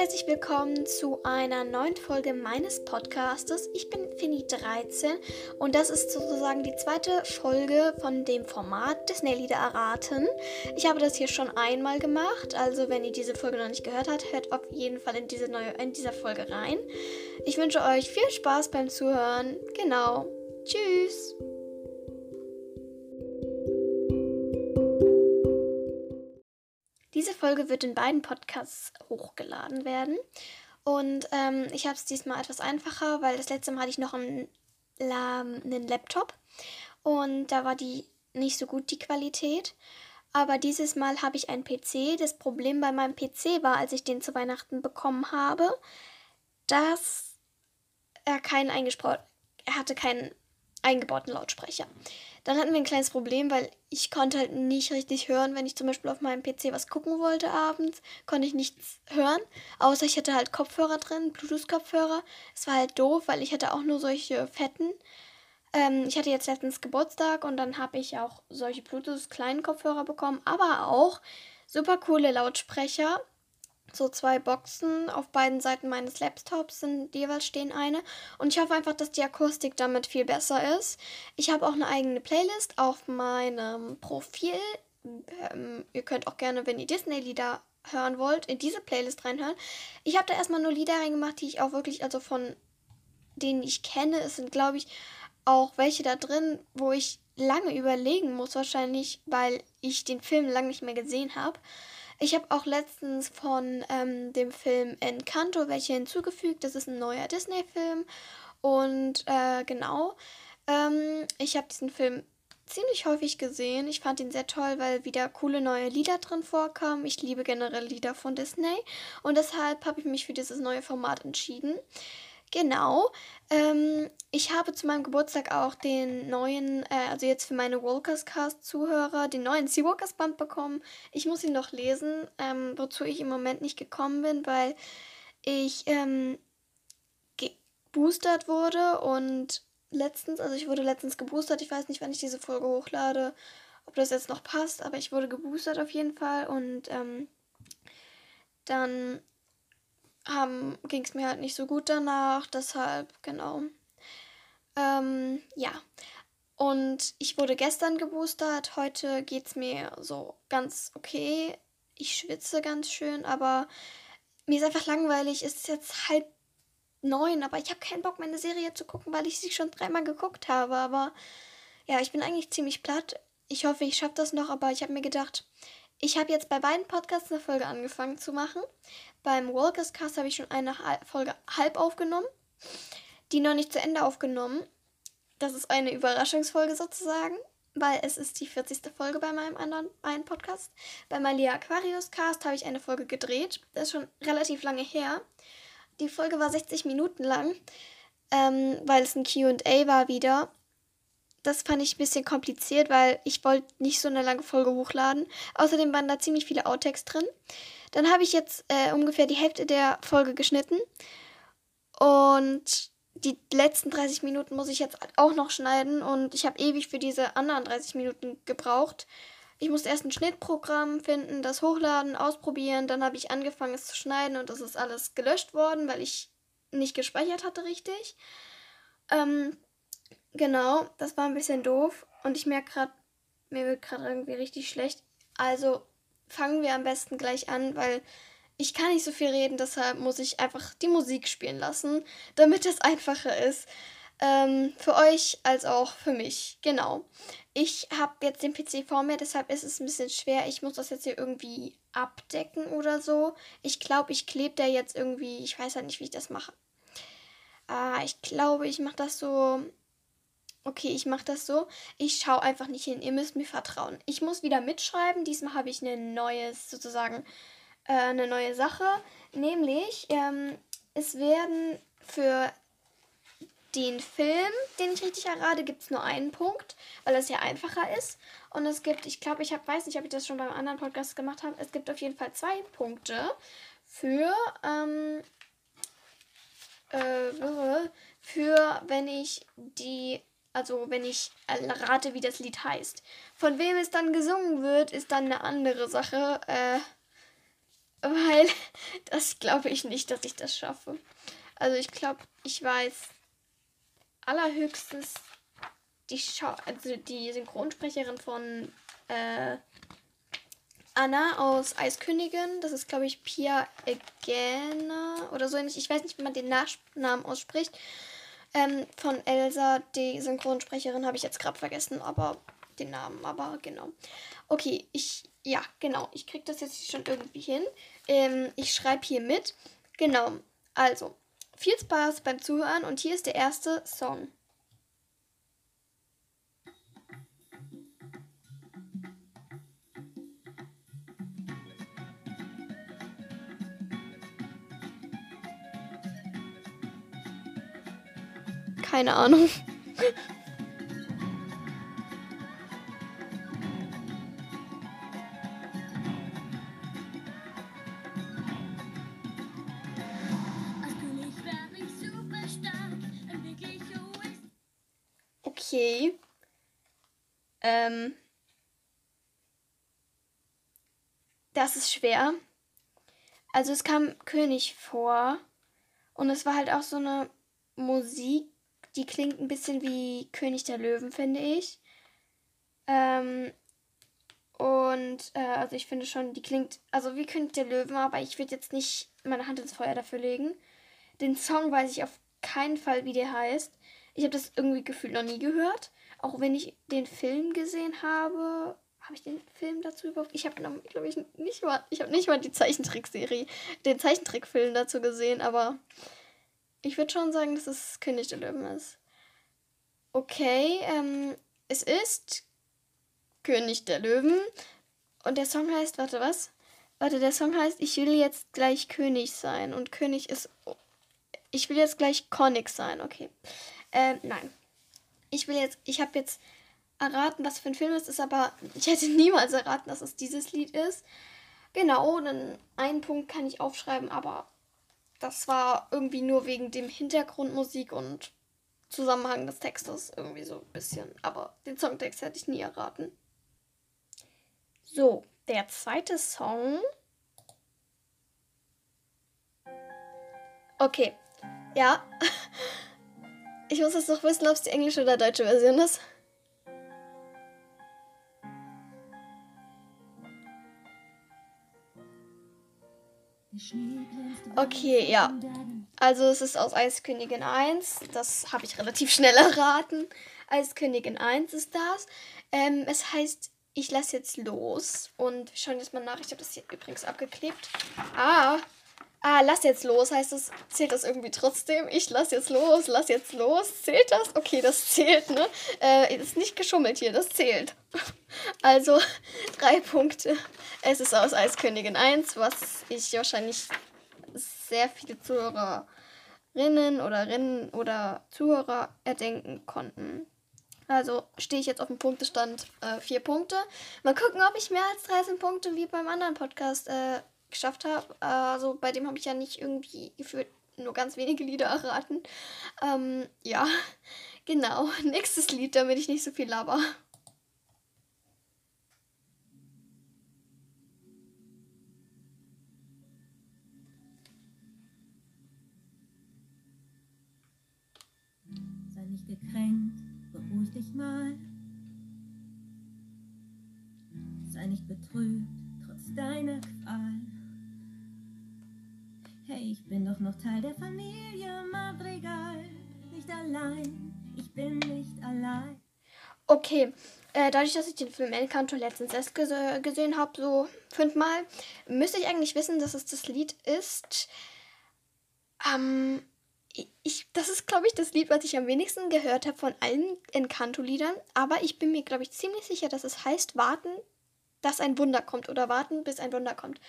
herzlich willkommen zu einer neuen Folge meines Podcastes. Ich bin Fini13 und das ist sozusagen die zweite Folge von dem Format Disney-Lieder erraten. Ich habe das hier schon einmal gemacht, also wenn ihr diese Folge noch nicht gehört habt, hört auf jeden Fall in diese neue in dieser Folge rein. Ich wünsche euch viel Spaß beim Zuhören. Genau. Tschüss. Folge wird in beiden Podcasts hochgeladen werden. Und ähm, ich habe es diesmal etwas einfacher, weil das letzte Mal hatte ich noch einen, einen Laptop und da war die nicht so gut, die Qualität. Aber dieses Mal habe ich einen PC. Das Problem bei meinem PC war, als ich den zu Weihnachten bekommen habe, dass er keinen eingesprochen, er hatte keinen eingebauten Lautsprecher. Dann hatten wir ein kleines Problem, weil ich konnte halt nicht richtig hören, wenn ich zum Beispiel auf meinem PC was gucken wollte abends, konnte ich nichts hören, außer ich hatte halt Kopfhörer drin, Bluetooth-Kopfhörer. Es war halt doof, weil ich hatte auch nur solche fetten. Ähm, ich hatte jetzt letztens Geburtstag und dann habe ich auch solche Bluetooth-kleinen Kopfhörer bekommen, aber auch super coole Lautsprecher so zwei Boxen auf beiden Seiten meines Laptops sind jeweils stehen eine und ich hoffe einfach, dass die Akustik damit viel besser ist. Ich habe auch eine eigene Playlist auf meinem Profil. Ähm, ihr könnt auch gerne, wenn ihr Disney-Lieder hören wollt, in diese Playlist reinhören. Ich habe da erstmal nur Lieder reingemacht, die ich auch wirklich, also von denen ich kenne. Es sind, glaube ich, auch welche da drin, wo ich lange überlegen muss, wahrscheinlich, weil ich den Film lange nicht mehr gesehen habe. Ich habe auch letztens von ähm, dem Film Encanto welche hinzugefügt. Das ist ein neuer Disney-Film. Und äh, genau, ähm, ich habe diesen Film ziemlich häufig gesehen. Ich fand ihn sehr toll, weil wieder coole neue Lieder drin vorkamen. Ich liebe generell Lieder von Disney. Und deshalb habe ich mich für dieses neue Format entschieden. Genau. Ähm, ich habe zu meinem Geburtstag auch den neuen, äh, also jetzt für meine Walkers Cast Zuhörer, den neuen Seawalkers Band bekommen. Ich muss ihn noch lesen, ähm, wozu ich im Moment nicht gekommen bin, weil ich ähm, geboostert wurde und letztens, also ich wurde letztens geboostert. Ich weiß nicht, wann ich diese Folge hochlade, ob das jetzt noch passt, aber ich wurde geboostert auf jeden Fall und ähm, ging es mir halt nicht so gut danach, deshalb, genau. Ähm, ja. Und ich wurde gestern geboostert, heute geht es mir so ganz okay. Ich schwitze ganz schön, aber mir ist einfach langweilig. Es ist jetzt halb neun, aber ich habe keinen Bock, meine Serie zu gucken, weil ich sie schon dreimal geguckt habe. Aber ja, ich bin eigentlich ziemlich platt. Ich hoffe, ich schaffe das noch, aber ich habe mir gedacht, ich habe jetzt bei beiden Podcasts eine Folge angefangen zu machen. Beim Walkers Cast habe ich schon eine Folge halb aufgenommen, die noch nicht zu Ende aufgenommen. Das ist eine Überraschungsfolge sozusagen, weil es ist die 40. Folge bei meinem anderen einen Podcast. Bei Malia Aquarius Cast habe ich eine Folge gedreht. Das ist schon relativ lange her. Die Folge war 60 Minuten lang, ähm, weil es ein QA war wieder das fand ich ein bisschen kompliziert, weil ich wollte nicht so eine lange Folge hochladen. Außerdem waren da ziemlich viele Outtakes drin. Dann habe ich jetzt äh, ungefähr die Hälfte der Folge geschnitten. Und die letzten 30 Minuten muss ich jetzt auch noch schneiden. Und ich habe ewig für diese anderen 30 Minuten gebraucht. Ich musste erst ein Schnittprogramm finden, das hochladen, ausprobieren. Dann habe ich angefangen, es zu schneiden und das ist alles gelöscht worden, weil ich nicht gespeichert hatte richtig. Ähm, Genau, das war ein bisschen doof. Und ich merke gerade, mir wird gerade irgendwie richtig schlecht. Also fangen wir am besten gleich an, weil ich kann nicht so viel reden, deshalb muss ich einfach die Musik spielen lassen, damit es einfacher ist. Ähm, für euch als auch für mich. Genau. Ich habe jetzt den PC vor mir, deshalb ist es ein bisschen schwer. Ich muss das jetzt hier irgendwie abdecken oder so. Ich glaube, ich klebe da jetzt irgendwie. Ich weiß halt nicht, wie ich das mache. Ah, ich glaube, ich mache das so Okay, ich mache das so. Ich schaue einfach nicht hin. Ihr müsst mir vertrauen. Ich muss wieder mitschreiben. Diesmal habe ich eine neues, sozusagen, äh, eine neue Sache. Nämlich, ähm, es werden für den Film, den ich richtig errate, gibt es nur einen Punkt, weil es ja einfacher ist. Und es gibt, ich glaube, ich hab, weiß nicht, ob ich das schon beim anderen Podcast gemacht habe, es gibt auf jeden Fall zwei Punkte für, ähm, äh, für wenn ich die also wenn ich rate, wie das Lied heißt. Von wem es dann gesungen wird, ist dann eine andere Sache. Äh, weil das glaube ich nicht, dass ich das schaffe. Also ich glaube, ich weiß allerhöchstens die Schau also die Synchronsprecherin von äh, Anna aus Eiskönigin. Das ist, glaube ich, Pia Egena oder so ähnlich. Ich weiß nicht, wie man den Nachnamen ausspricht. Ähm, von Elsa, die Synchronsprecherin, habe ich jetzt gerade vergessen, aber den Namen, aber genau. Okay, ich, ja, genau, ich kriege das jetzt schon irgendwie hin. Ähm, ich schreibe hier mit. Genau, also, viel Spaß beim Zuhören und hier ist der erste Song. Keine Ahnung. Okay. Ähm. Das ist schwer. Also es kam König vor. Und es war halt auch so eine Musik, die klingt ein bisschen wie König der Löwen, finde ich. Ähm, und äh, also ich finde schon, die klingt also wie König der Löwen, aber ich würde jetzt nicht meine Hand ins Feuer dafür legen. Den Song weiß ich auf keinen Fall, wie der heißt. Ich habe das irgendwie gefühlt noch nie gehört. Auch wenn ich den Film gesehen habe. Habe ich den Film dazu überhaupt? Ich habe, glaube ich, nicht mal. Ich habe nicht mal die Zeichentrickserie, den Zeichentrickfilm dazu gesehen, aber ich würde schon sagen, dass es König der Löwen ist. Okay, ähm, es ist König der Löwen. Und der Song heißt, warte, was? Warte, der Song heißt, ich will jetzt gleich König sein. Und König ist. Ich will jetzt gleich König sein, okay. Ähm, nein. Ich will jetzt. Ich habe jetzt erraten, was für ein Film es ist, aber ich hätte niemals erraten, dass es dieses Lied ist. Genau, dann einen Punkt kann ich aufschreiben, aber das war irgendwie nur wegen dem Hintergrundmusik und Zusammenhang des Textes irgendwie so ein bisschen. Aber den Songtext hätte ich nie erraten. So, der zweite Song. Okay, ja. Ich muss jetzt noch wissen, ob es die englische oder deutsche Version ist. Okay, ja. Also es ist aus Eiskönigin 1. Das habe ich relativ schnell erraten. Eiskönigin 1 ist das. Ähm, es heißt, ich lasse jetzt los. Und wir schauen jetzt mal nach. Ich habe das hier übrigens abgeklebt. Ah, Ah, lass jetzt los, heißt das, zählt das irgendwie trotzdem? Ich lass jetzt los, lass jetzt los. Zählt das? Okay, das zählt, ne? Äh, ist nicht geschummelt hier, das zählt. Also, drei Punkte. Es ist aus Eiskönigin 1, was ich wahrscheinlich sehr viele Zuhörerinnen oder Rinnen oder Zuhörer erdenken konnten. Also stehe ich jetzt auf dem Punktestand äh, vier Punkte. Mal gucken, ob ich mehr als 13 Punkte wie beim anderen Podcast äh, geschafft habe. Also bei dem habe ich ja nicht irgendwie gefühlt nur ganz wenige Lieder erraten. Ähm, ja, genau. Nächstes Lied, damit ich nicht so viel laber. Sei nicht gekränkt, beruhig dich mal. Sei nicht betrübt, trotz deiner Qual. Hey, ich bin doch noch Teil der Familie Madrigal. Nicht allein, ich bin nicht allein. Okay, äh, dadurch, dass ich den Film Encanto letztens erst gese gesehen habe, so fünfmal, müsste ich eigentlich wissen, dass es das Lied ist. Ähm, ich, das ist, glaube ich, das Lied, was ich am wenigsten gehört habe von allen Encanto-Liedern. Aber ich bin mir, glaube ich, ziemlich sicher, dass es heißt, warten, dass ein Wunder kommt oder warten, bis ein Wunder kommt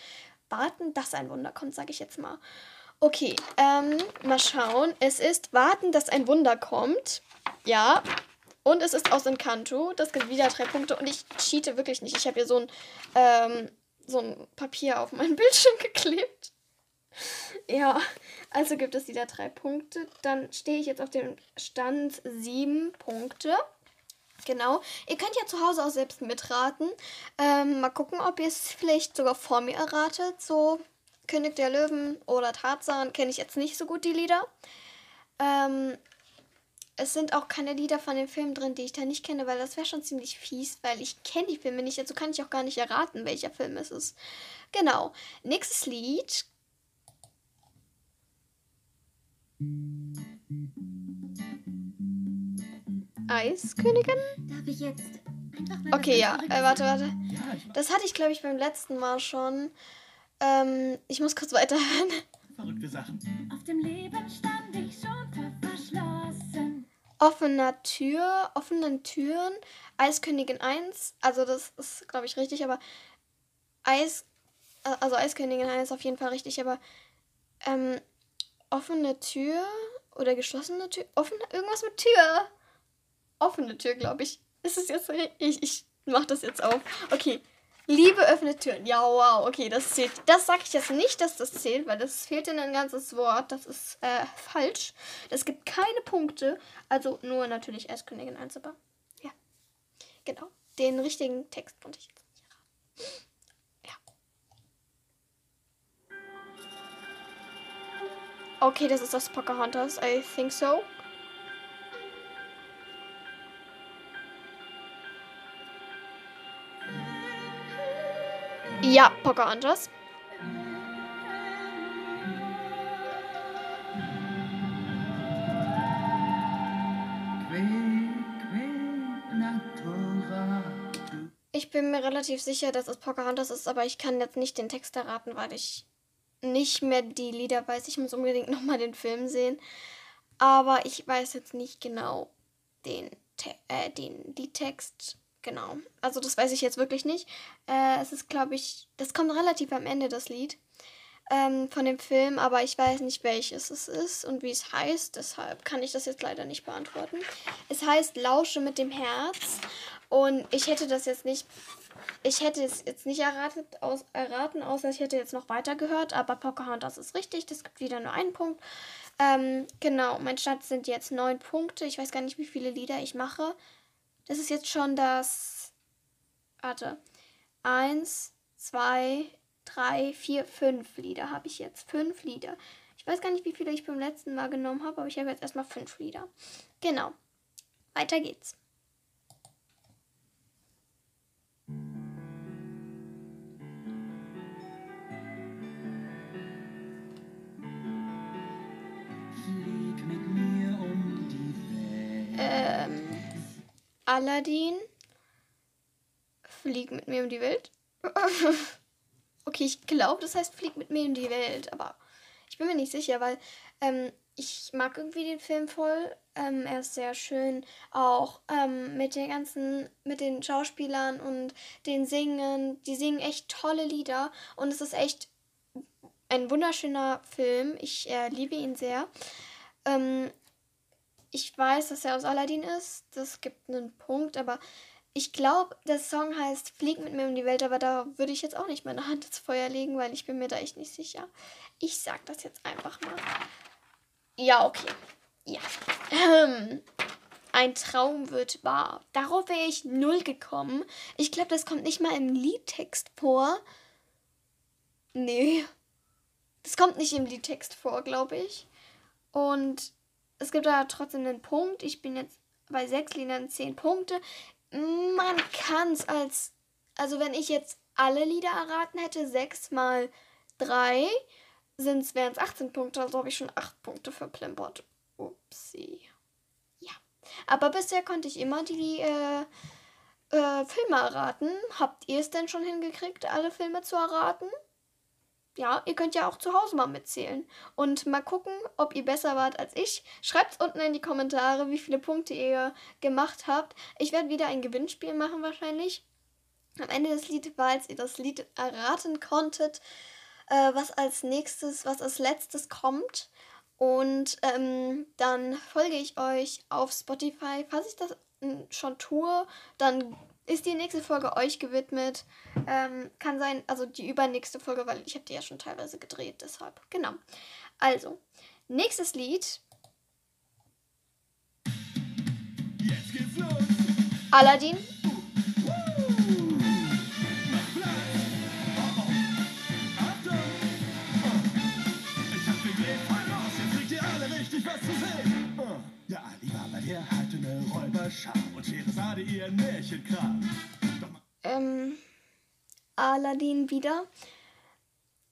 warten, dass ein Wunder kommt, sage ich jetzt mal. Okay, ähm, mal schauen. Es ist warten, dass ein Wunder kommt. Ja. Und es ist aus Encanto. Das gibt wieder drei Punkte. Und ich cheate wirklich nicht. Ich habe hier so ein, ähm, so ein Papier auf meinen Bildschirm geklebt. Ja, also gibt es wieder drei Punkte. Dann stehe ich jetzt auf dem Stand sieben Punkte. Genau. Ihr könnt ja zu Hause auch selbst mitraten. Ähm, mal gucken, ob ihr es vielleicht sogar vor mir erratet. So König der Löwen oder Tarzan kenne ich jetzt nicht so gut die Lieder. Ähm, es sind auch keine Lieder von den Filmen drin, die ich da nicht kenne, weil das wäre schon ziemlich fies, weil ich kenne die Filme nicht, also kann ich auch gar nicht erraten, welcher Film es ist. Genau. Nächstes Lied. Eiskönigin? Darf ich jetzt Okay, ja. Äh, warte, warte. Das hatte ich, glaube ich, beim letzten Mal schon. Ähm, ich muss kurz weiterhören. verrückte Sachen. Auf dem Leben stand ich schon verschlossen. Offener Tür, offenen Türen, Eiskönigin 1. Also, das ist, glaube ich, richtig, aber Eis. äh, Also, Eiskönigin 1 ist auf jeden Fall richtig, aber. Ähm, offene Tür oder geschlossene Tür? Offene, irgendwas mit Tür. Offene Tür, glaube ich. Ist es jetzt. Ich, ich mach das jetzt auf. Okay. Liebe öffnet Türen. Ja, wow. Okay, das zählt. Das sage ich jetzt nicht, dass das zählt, weil das fehlt in ein ganzes Wort. Das ist äh, falsch. Es gibt keine Punkte. Also nur natürlich Eiskönigin 1, aber ja. Genau. Den richtigen Text konnte ich jetzt nicht erraten. Ja. Okay, das ist das Pocahontas. I think so. Ja, Pocahontas. Ich bin mir relativ sicher, dass es Pocahontas ist, aber ich kann jetzt nicht den Text erraten, weil ich nicht mehr die Lieder weiß. Ich muss unbedingt nochmal den Film sehen. Aber ich weiß jetzt nicht genau den, äh, den die Text. Genau. Also das weiß ich jetzt wirklich nicht. Äh, es ist, glaube ich, das kommt relativ am Ende, das Lied ähm, von dem Film, aber ich weiß nicht, welches es ist und wie es heißt. Deshalb kann ich das jetzt leider nicht beantworten. Es heißt Lausche mit dem Herz und ich hätte das jetzt nicht, ich hätte es jetzt nicht erratet, aus, erraten, außer ich hätte jetzt noch weiter gehört, aber Pocahontas ist richtig, das gibt wieder nur einen Punkt. Ähm, genau, mein Stand sind jetzt neun Punkte. Ich weiß gar nicht, wie viele Lieder ich mache. Das ist jetzt schon das. Warte. Eins, zwei, drei, vier, fünf Lieder habe ich jetzt. Fünf Lieder. Ich weiß gar nicht, wie viele ich beim letzten Mal genommen habe, aber ich habe jetzt erstmal fünf Lieder. Genau. Weiter geht's. Aladdin. Flieg mit mir um die Welt. okay, ich glaube, das heißt Flieg mit mir um die Welt, aber ich bin mir nicht sicher, weil ähm, ich mag irgendwie den Film voll. Ähm, er ist sehr schön, auch ähm, mit den ganzen, mit den Schauspielern und den Singen. Die singen echt tolle Lieder und es ist echt ein wunderschöner Film. Ich äh, liebe ihn sehr. Ähm, ich weiß, dass er aus Aladdin ist. Das gibt einen Punkt, aber ich glaube, der Song heißt Flieg mit mir um die Welt, aber da würde ich jetzt auch nicht meine Hand ins Feuer legen, weil ich bin mir da echt nicht sicher. Ich sag das jetzt einfach mal. Ja, okay. Ja. Ähm, ein Traum wird wahr. Darauf wäre ich null gekommen. Ich glaube, das kommt nicht mal im Liedtext vor. Nee. Das kommt nicht im Liedtext vor, glaube ich. Und es gibt da trotzdem einen Punkt. Ich bin jetzt bei sechs Liedern zehn Punkte. Man kann es als, also wenn ich jetzt alle Lieder erraten hätte, sechs mal drei, wären es 18 Punkte, also habe ich schon acht Punkte verplempert. Upsi. Ja. Aber bisher konnte ich immer die äh, äh, Filme erraten. Habt ihr es denn schon hingekriegt, alle Filme zu erraten? Ja, ihr könnt ja auch zu Hause mal mitzählen und mal gucken, ob ihr besser wart als ich. Schreibt unten in die Kommentare, wie viele Punkte ihr gemacht habt. Ich werde wieder ein Gewinnspiel machen wahrscheinlich. Am Ende des Liedes, falls ihr das Lied erraten konntet, äh, was als nächstes, was als letztes kommt. Und ähm, dann folge ich euch auf Spotify. Falls ich das mm, schon tue, dann ist die nächste Folge euch gewidmet. Ähm, kann sein, also die übernächste Folge, weil ich habe die ja schon teilweise gedreht, deshalb. Genau. Also, nächstes Lied. Jetzt kriegt ihr alle richtig was zu sehen. Der Alibaba, der hat Lächelt grad. Ähm, Aladdin wieder.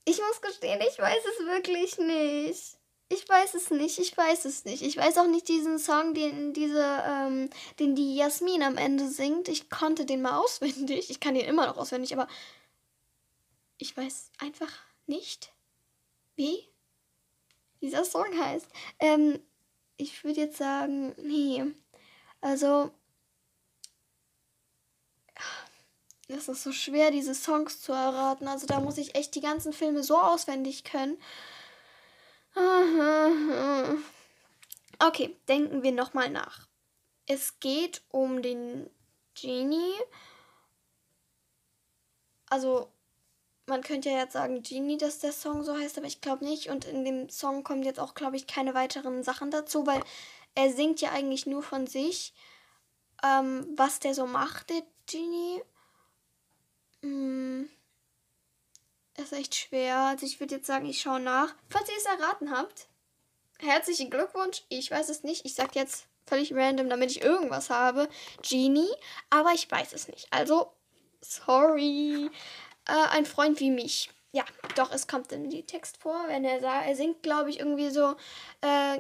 Ich muss gestehen, ich weiß es wirklich nicht. Ich weiß es nicht, ich weiß es nicht. Ich weiß auch nicht diesen Song, den diese, ähm, den die Jasmin am Ende singt. Ich konnte den mal auswendig. Ich kann den immer noch auswendig, aber ich weiß einfach nicht, wie dieser Song heißt. Ähm, ich würde jetzt sagen, nee. Also, das ist so schwer, diese Songs zu erraten. Also da muss ich echt die ganzen Filme so auswendig können. Okay, denken wir nochmal nach. Es geht um den Genie. Also, man könnte ja jetzt sagen Genie, dass der Song so heißt, aber ich glaube nicht. Und in dem Song kommen jetzt auch, glaube ich, keine weiteren Sachen dazu, weil er singt ja eigentlich nur von sich, ähm, was der so macht, der Genie. Hm. Ist echt schwer. Also ich würde jetzt sagen, ich schaue nach. Falls ihr es erraten habt, herzlichen Glückwunsch. Ich weiß es nicht. Ich sage jetzt völlig random, damit ich irgendwas habe. Genie. Aber ich weiß es nicht. Also, sorry. Äh, ein Freund wie mich. Ja, doch, es kommt in die Text vor, wenn er sagt, er singt, glaube ich, irgendwie so, äh,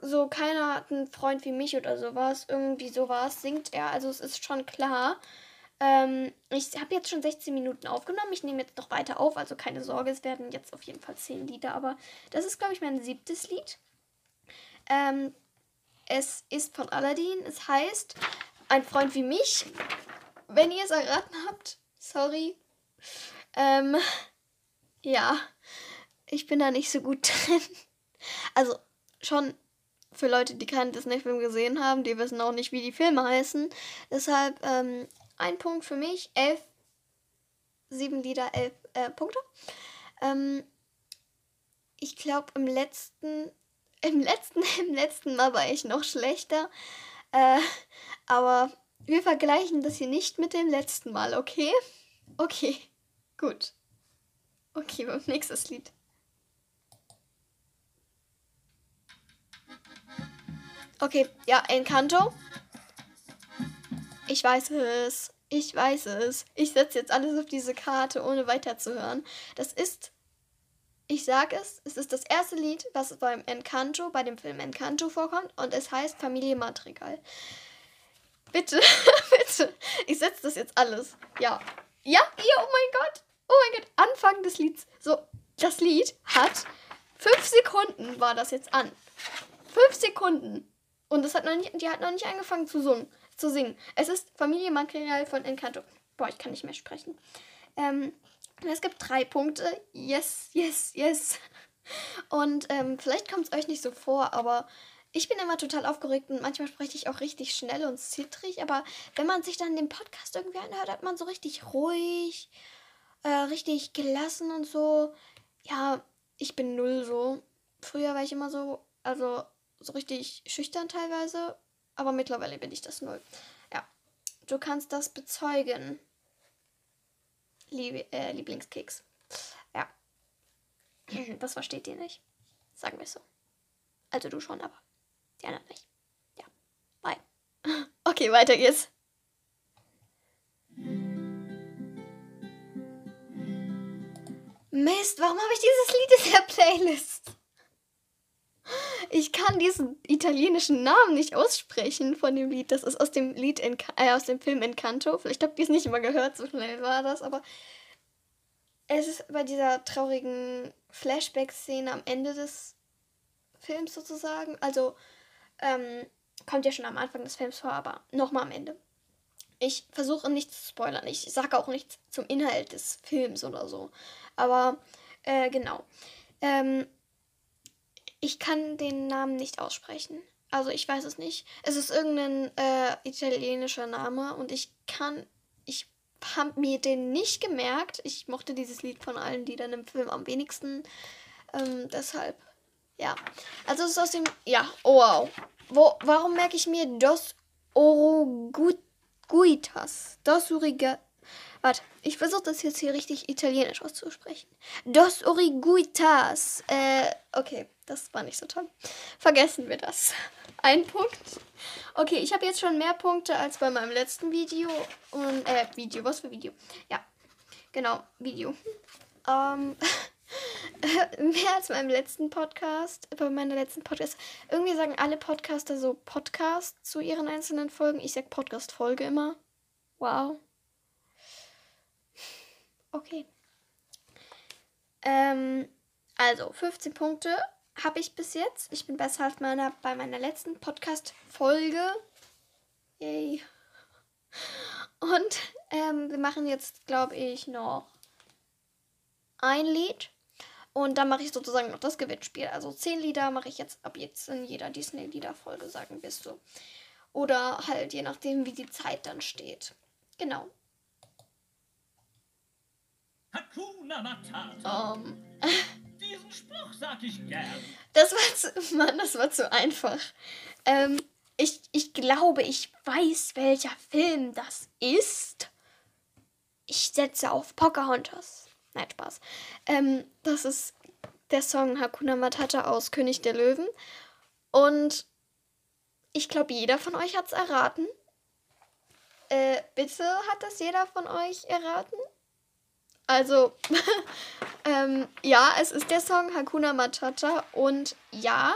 so, keiner hat einen Freund wie mich oder sowas. Irgendwie sowas singt er. Also es ist schon klar. Ähm, ich habe jetzt schon 16 Minuten aufgenommen. Ich nehme jetzt noch weiter auf, also keine Sorge, es werden jetzt auf jeden Fall 10 Lieder, aber das ist, glaube ich, mein siebtes Lied. Ähm, es ist von Aladdin. Es heißt Ein Freund wie mich. Wenn ihr es erraten habt, sorry. Ähm, ja, ich bin da nicht so gut drin. Also schon für Leute, die keinen Disney-Film gesehen haben, die wissen auch nicht, wie die Filme heißen. Deshalb ähm, ein Punkt für mich. Elf, sieben Lieder, elf äh, Punkte. Ähm, ich glaube, im letzten, im letzten, im letzten Mal war ich noch schlechter. Äh, aber wir vergleichen das hier nicht mit dem letzten Mal, okay? Okay, gut. Okay, nächstes Lied. Okay, ja, Encanto. Ich weiß es. Ich weiß es. Ich setze jetzt alles auf diese Karte, ohne weiterzuhören. Das ist, ich sag es, es ist das erste Lied, was beim Encanto, bei dem Film Encanto vorkommt und es heißt Familie Madrigal. Bitte, bitte. Ich setze das jetzt alles. Ja. Ja, ja, oh mein Gott. Oh mein Gott. Anfang des Lieds. So, das Lied hat fünf Sekunden war das jetzt an. Fünf Sekunden. Und das hat noch nicht, die hat noch nicht angefangen zu singen zu singen. Es ist Familienmaterial von Encanto. Boah, ich kann nicht mehr sprechen. Ähm, es gibt drei Punkte. Yes, yes, yes. Und ähm, vielleicht kommt es euch nicht so vor, aber ich bin immer total aufgeregt und manchmal spreche ich auch richtig schnell und zittrig. Aber wenn man sich dann den Podcast irgendwie anhört, hat man so richtig ruhig, äh, richtig gelassen und so. Ja, ich bin null so. Früher war ich immer so, also so richtig schüchtern teilweise aber mittlerweile bin ich das null. Ja. Du kannst das bezeugen. Lieb äh, Lieblingskeks. Ja. Das versteht ihr nicht. Sagen wir so. Also du schon, aber die anderen nicht. Ja. Bye. Okay, weiter geht's. Mist, warum habe ich dieses Lied in der Playlist? Ich kann diesen italienischen Namen nicht aussprechen von dem Lied. Das ist aus dem Lied in, äh, aus dem Film Encanto. Vielleicht habt ihr es nicht immer gehört, so schnell war das, aber es ist bei dieser traurigen Flashback-Szene am Ende des Films sozusagen. Also ähm, kommt ja schon am Anfang des Films vor, aber nochmal am Ende. Ich versuche nichts zu spoilern. Ich sage auch nichts zum Inhalt des Films oder so. Aber äh, genau. Ähm, ich kann den Namen nicht aussprechen. Also ich weiß es nicht. Es ist irgendein äh, italienischer Name und ich kann, ich habe mir den nicht gemerkt. Ich mochte dieses Lied von allen Liedern im Film am wenigsten. Ähm, deshalb, ja. Also es ist aus dem, ja, oh wow. Wo, warum merke ich mir Dos Oroguitas? Dos Uriga, Warte, ich versuche das jetzt hier richtig italienisch auszusprechen. Dos Origuitas. Äh, okay. Das war nicht so toll. Vergessen wir das. Ein Punkt. Okay, ich habe jetzt schon mehr Punkte als bei meinem letzten Video. Und, äh, Video, was für Video? Ja, genau, Video. Ähm, mehr als beim letzten Podcast, bei meiner letzten Podcast. Irgendwie sagen alle Podcaster so Podcast zu ihren einzelnen Folgen. Ich sag Podcast-Folge immer. Wow. Okay. Ähm, also, 15 Punkte habe ich bis jetzt. Ich bin besser als meiner, bei meiner letzten Podcast-Folge. Yay. Und ähm, wir machen jetzt, glaube ich, noch ein Lied. Und dann mache ich sozusagen noch das Gewinnspiel. Also 10 Lieder mache ich jetzt ab jetzt in jeder Disney-Lieder-Folge, sagen wir so. Oder halt je nachdem, wie die Zeit dann steht. Genau. Hakuna Matata. Um, Diesen Spruch sag ich gern. das war zu, Mann, das war zu einfach. Ähm, ich, ich glaube, ich weiß, welcher Film das ist. Ich setze auf Pocahontas. Nein, Spaß. Ähm, das ist der Song Hakuna Matata aus König der Löwen. Und ich glaube, jeder von euch hat es erraten. Äh, bitte hat das jeder von euch erraten? Also, ähm, ja, es ist der Song Hakuna Matata und ja,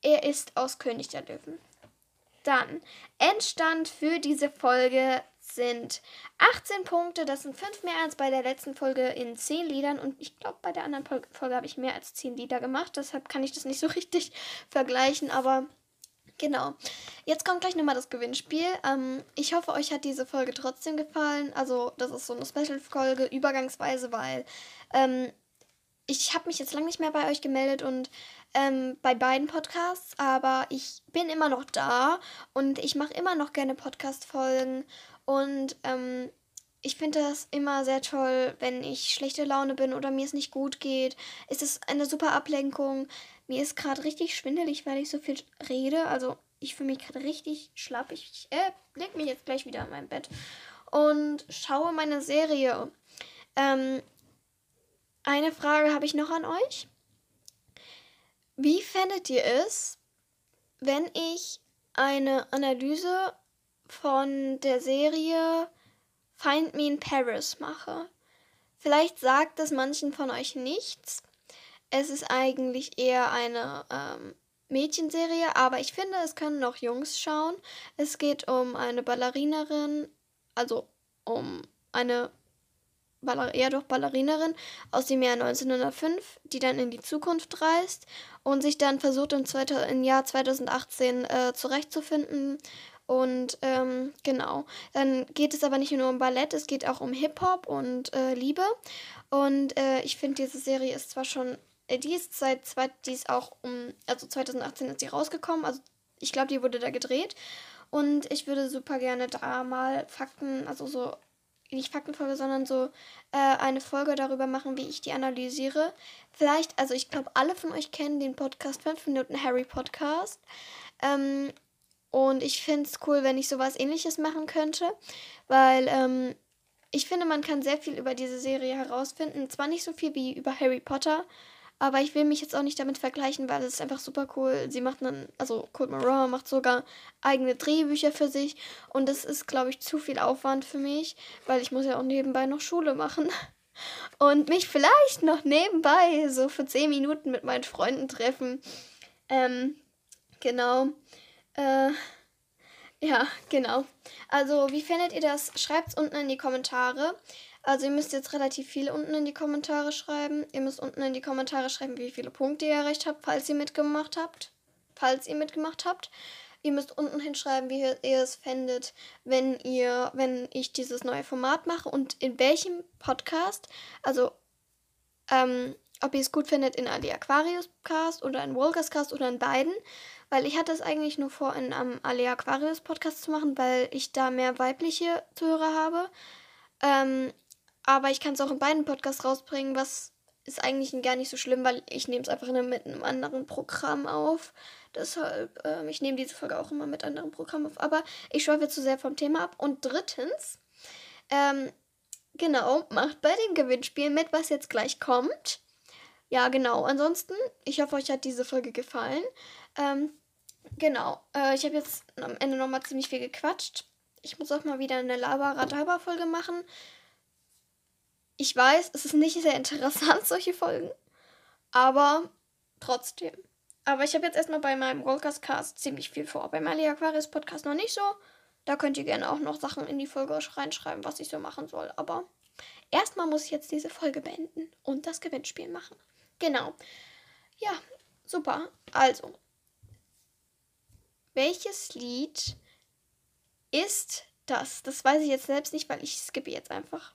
er ist aus König der Löwen. Dann, Endstand für diese Folge sind 18 Punkte. Das sind 5 mehr als bei der letzten Folge in 10 Liedern. Und ich glaube, bei der anderen Folge habe ich mehr als 10 Lieder gemacht. Deshalb kann ich das nicht so richtig vergleichen. Aber genau. Jetzt kommt gleich nochmal das Gewinnspiel. Ähm, ich hoffe, euch hat diese Folge trotzdem gefallen. Also, das ist so eine Special-Folge, übergangsweise, weil ähm, ich habe mich jetzt lange nicht mehr bei euch gemeldet und ähm, bei beiden Podcasts, aber ich bin immer noch da und ich mache immer noch gerne Podcast-Folgen und ähm, ich finde das immer sehr toll, wenn ich schlechte Laune bin oder mir es nicht gut geht. Es ist eine super Ablenkung. Mir ist gerade richtig schwindelig, weil ich so viel rede. Also ich fühle mich gerade richtig schlapp. Ich äh, leg mich jetzt gleich wieder in mein Bett und schaue meine Serie. Ähm, eine Frage habe ich noch an euch. Wie fändet ihr es, wenn ich eine Analyse von der Serie Find Me in Paris mache? Vielleicht sagt es manchen von euch nichts. Es ist eigentlich eher eine ähm, Mädchenserie, aber ich finde, es können auch Jungs schauen. Es geht um eine Ballerinerin, also um eine Baller eher doch Ballerinerin aus dem Jahr 1905, die dann in die Zukunft reist und sich dann versucht im, 2000, im Jahr 2018 äh, zurechtzufinden. Und ähm, genau, dann geht es aber nicht nur um Ballett, es geht auch um Hip-Hop und äh, Liebe. Und äh, ich finde, diese Serie ist zwar schon, die ist seit, zwei, die ist auch um, also 2018 ist sie rausgekommen, also ich glaube, die wurde da gedreht. Und ich würde super gerne da mal Fakten, also so nicht Faktenfolge, sondern so äh, eine Folge darüber machen, wie ich die analysiere. Vielleicht, also ich glaube, alle von euch kennen den Podcast 5 Minuten Harry Podcast. Ähm, und ich finde es cool, wenn ich sowas ähnliches machen könnte, weil ähm, ich finde, man kann sehr viel über diese Serie herausfinden. Zwar nicht so viel wie über Harry Potter, aber ich will mich jetzt auch nicht damit vergleichen, weil es ist einfach super cool. Sie macht dann, also Cold Moran macht sogar eigene Drehbücher für sich. Und das ist, glaube ich, zu viel Aufwand für mich, weil ich muss ja auch nebenbei noch Schule machen. Und mich vielleicht noch nebenbei so für 10 Minuten mit meinen Freunden treffen. Ähm, genau. Äh, ja, genau. Also, wie findet ihr das? Schreibt es unten in die Kommentare. Also ihr müsst jetzt relativ viel unten in die Kommentare schreiben. Ihr müsst unten in die Kommentare schreiben, wie viele Punkte ihr erreicht habt, falls ihr mitgemacht habt. Falls ihr mitgemacht habt. Ihr müsst unten hinschreiben, wie ihr es fändet, wenn ihr, wenn ich dieses neue Format mache und in welchem Podcast. Also, ähm, ob ihr es gut findet in Ali Aquarius Cast oder in Wolgers Cast oder in beiden. Weil ich hatte es eigentlich nur vor, in einem Ali Aquarius Podcast zu machen, weil ich da mehr weibliche Zuhörer habe. Ähm, aber ich kann es auch in beiden Podcasts rausbringen, was ist eigentlich gar nicht so schlimm, weil ich nehme es einfach nur mit einem anderen Programm auf. Deshalb, ähm, ich nehme diese Folge auch immer mit anderen Programmen auf. Aber ich schweife zu sehr vom Thema ab. Und drittens, ähm, genau, macht bei dem Gewinnspiel mit, was jetzt gleich kommt. ja, genau. Ansonsten, ich hoffe, euch hat diese Folge gefallen. Ähm, genau. Äh, ich habe jetzt am Ende nochmal ziemlich viel gequatscht. Ich muss auch mal wieder eine Laber-Radaba-Folge machen. Ich weiß, es ist nicht sehr interessant, solche Folgen. Aber trotzdem. Aber ich habe jetzt erstmal bei meinem Rollcast Cast ziemlich viel vor. Bei meinem Aquarius Podcast noch nicht so. Da könnt ihr gerne auch noch Sachen in die Folge reinschreiben, was ich so machen soll. Aber erstmal muss ich jetzt diese Folge beenden und das Gewinnspiel machen. Genau. Ja, super. Also, welches Lied ist das? Das weiß ich jetzt selbst nicht, weil ich skippe jetzt einfach.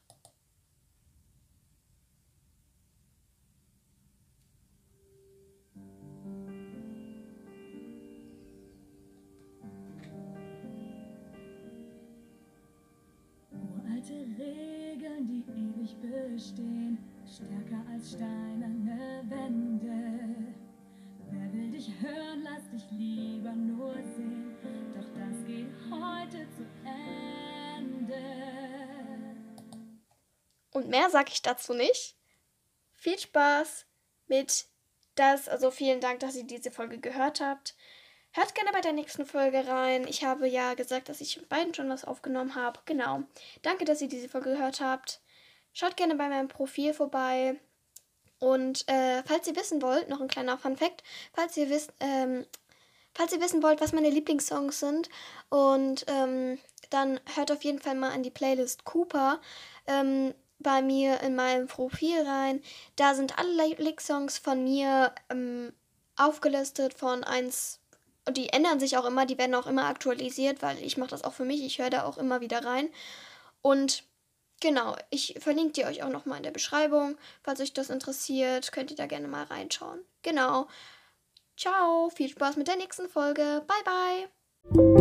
Uralte Regeln, die ewig bestehen, stärker als steinerne Wände. Wer will dich hören, lass dich lieber nur sehen, doch das geht heute zu Ende. Und mehr sage ich dazu nicht. Viel Spaß mit das. Also vielen Dank, dass ihr diese Folge gehört habt. Hört gerne bei der nächsten Folge rein. Ich habe ja gesagt, dass ich beiden schon was aufgenommen habe. Genau. Danke, dass ihr diese Folge gehört habt. Schaut gerne bei meinem Profil vorbei. Und äh, falls ihr wissen wollt, noch ein kleiner Fun Fact, falls ihr wisst, ähm, falls ihr wissen wollt, was meine Lieblingssongs sind, und ähm, dann hört auf jeden Fall mal an die Playlist Cooper ähm, bei mir in meinem Profil rein. Da sind alle Lieblingssongs von mir ähm, aufgelistet von 1 und die ändern sich auch immer, die werden auch immer aktualisiert, weil ich mache das auch für mich, ich höre da auch immer wieder rein. Und genau, ich verlinke die euch auch nochmal in der Beschreibung. Falls euch das interessiert, könnt ihr da gerne mal reinschauen. Genau. Ciao, viel Spaß mit der nächsten Folge. Bye, bye.